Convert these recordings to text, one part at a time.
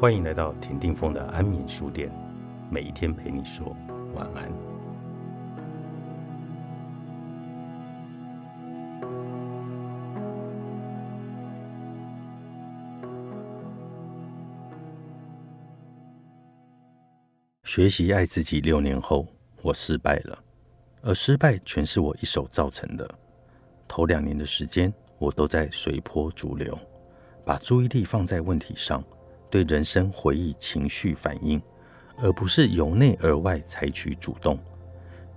欢迎来到田定峰的安眠书店，每一天陪你说晚安。学习爱自己六年后，我失败了，而失败全是我一手造成的。头两年的时间，我都在随波逐流，把注意力放在问题上，对人生回忆、情绪反应，而不是由内而外采取主动。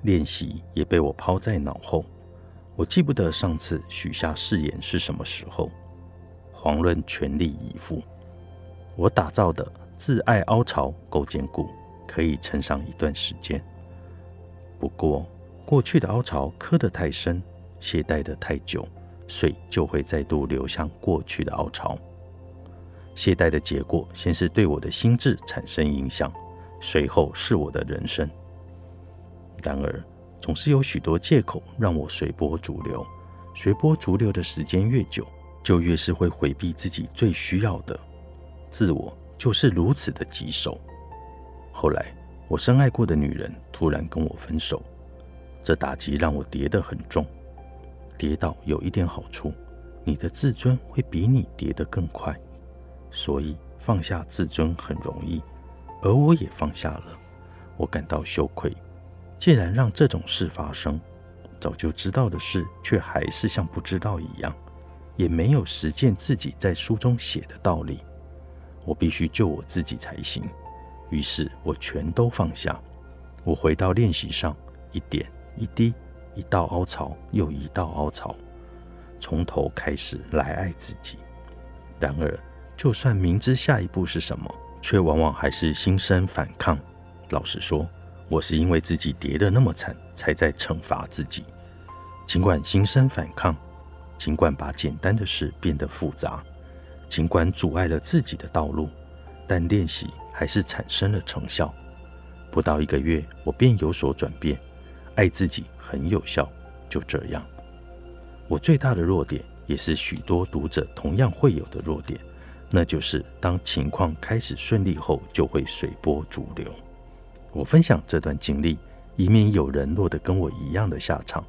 练习也被我抛在脑后。我记不得上次许下誓言是什么时候，遑论全力以赴。我打造的自爱凹槽够坚固。可以撑上一段时间，不过过去的凹槽磕得太深，懈怠得太久，水就会再度流向过去的凹槽。懈怠的结果，先是对我的心智产生影响，随后是我的人生。然而，总是有许多借口让我随波逐流。随波逐流的时间越久，就越是会回避自己最需要的自我，就是如此的棘手。后来，我深爱过的女人突然跟我分手，这打击让我跌得很重。跌倒有一点好处，你的自尊会比你跌得更快，所以放下自尊很容易。而我也放下了，我感到羞愧。既然让这种事发生，早就知道的事却还是像不知道一样，也没有实践自己在书中写的道理。我必须救我自己才行。于是我全都放下，我回到练习上，一点一滴，一道凹槽又一道凹槽，从头开始来爱自己。然而，就算明知下一步是什么，却往往还是心生反抗。老实说，我是因为自己跌得那么惨，才在惩罚自己。尽管心生反抗，尽管把简单的事变得复杂，尽管阻碍了自己的道路，但练习。还是产生了成效。不到一个月，我便有所转变。爱自己很有效。就这样，我最大的弱点，也是许多读者同样会有的弱点，那就是当情况开始顺利后，就会随波逐流。我分享这段经历，以免有人落得跟我一样的下场。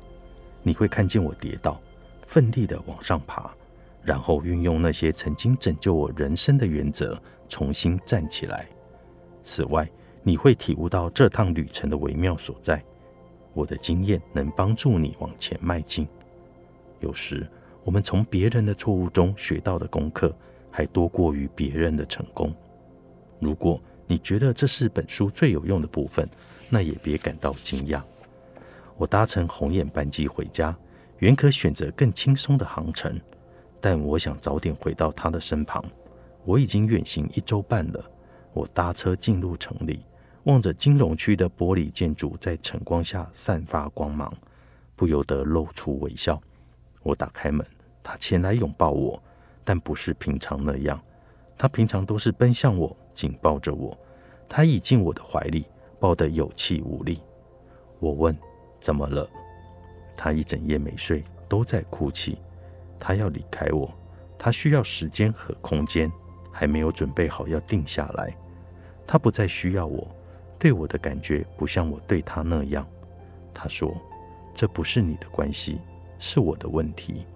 你会看见我跌倒，奋力的往上爬，然后运用那些曾经拯救我人生的原则，重新站起来。此外，你会体悟到这趟旅程的微妙所在。我的经验能帮助你往前迈进。有时，我们从别人的错误中学到的功课，还多过于别人的成功。如果你觉得这是本书最有用的部分，那也别感到惊讶。我搭乘红眼班机回家，原可选择更轻松的航程，但我想早点回到他的身旁。我已经远行一周半了。我搭车进入城里，望着金融区的玻璃建筑在晨光下散发光芒，不由得露出微笑。我打开门，他前来拥抱我，但不是平常那样。他平常都是奔向我，紧抱着我。他倚进我的怀里，抱得有气无力。我问：“怎么了？”他一整夜没睡，都在哭泣。他要离开我，他需要时间和空间，还没有准备好要定下来。他不再需要我，对我的感觉不像我对他那样。他说：“这不是你的关系，是我的问题。”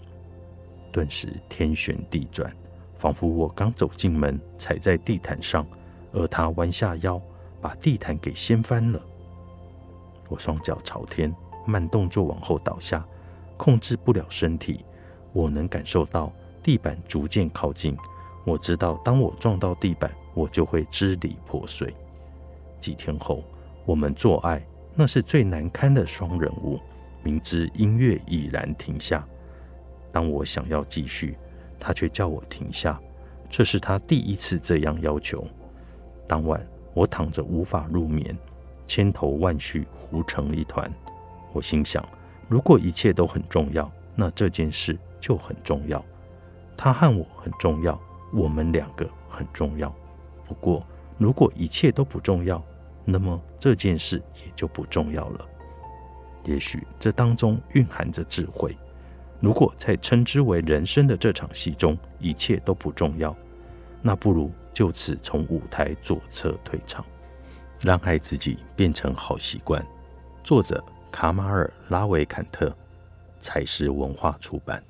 顿时天旋地转，仿佛我刚走进门，踩在地毯上，而他弯下腰，把地毯给掀翻了。我双脚朝天，慢动作往后倒下，控制不了身体。我能感受到地板逐渐靠近。我知道，当我撞到地板。我就会支离破碎。几天后，我们做爱，那是最难堪的双人舞。明知音乐已然停下，当我想要继续，他却叫我停下。这是他第一次这样要求。当晚，我躺着无法入眠，千头万绪糊成一团。我心想：如果一切都很重要，那这件事就很重要。他和我很重要，我们两个很重要。不过，如果一切都不重要，那么这件事也就不重要了。也许这当中蕴含着智慧。如果在称之为人生的这场戏中一切都不重要，那不如就此从舞台左侧退场，让爱自己变成好习惯。作者卡马尔·拉维坎特，才是文化出版。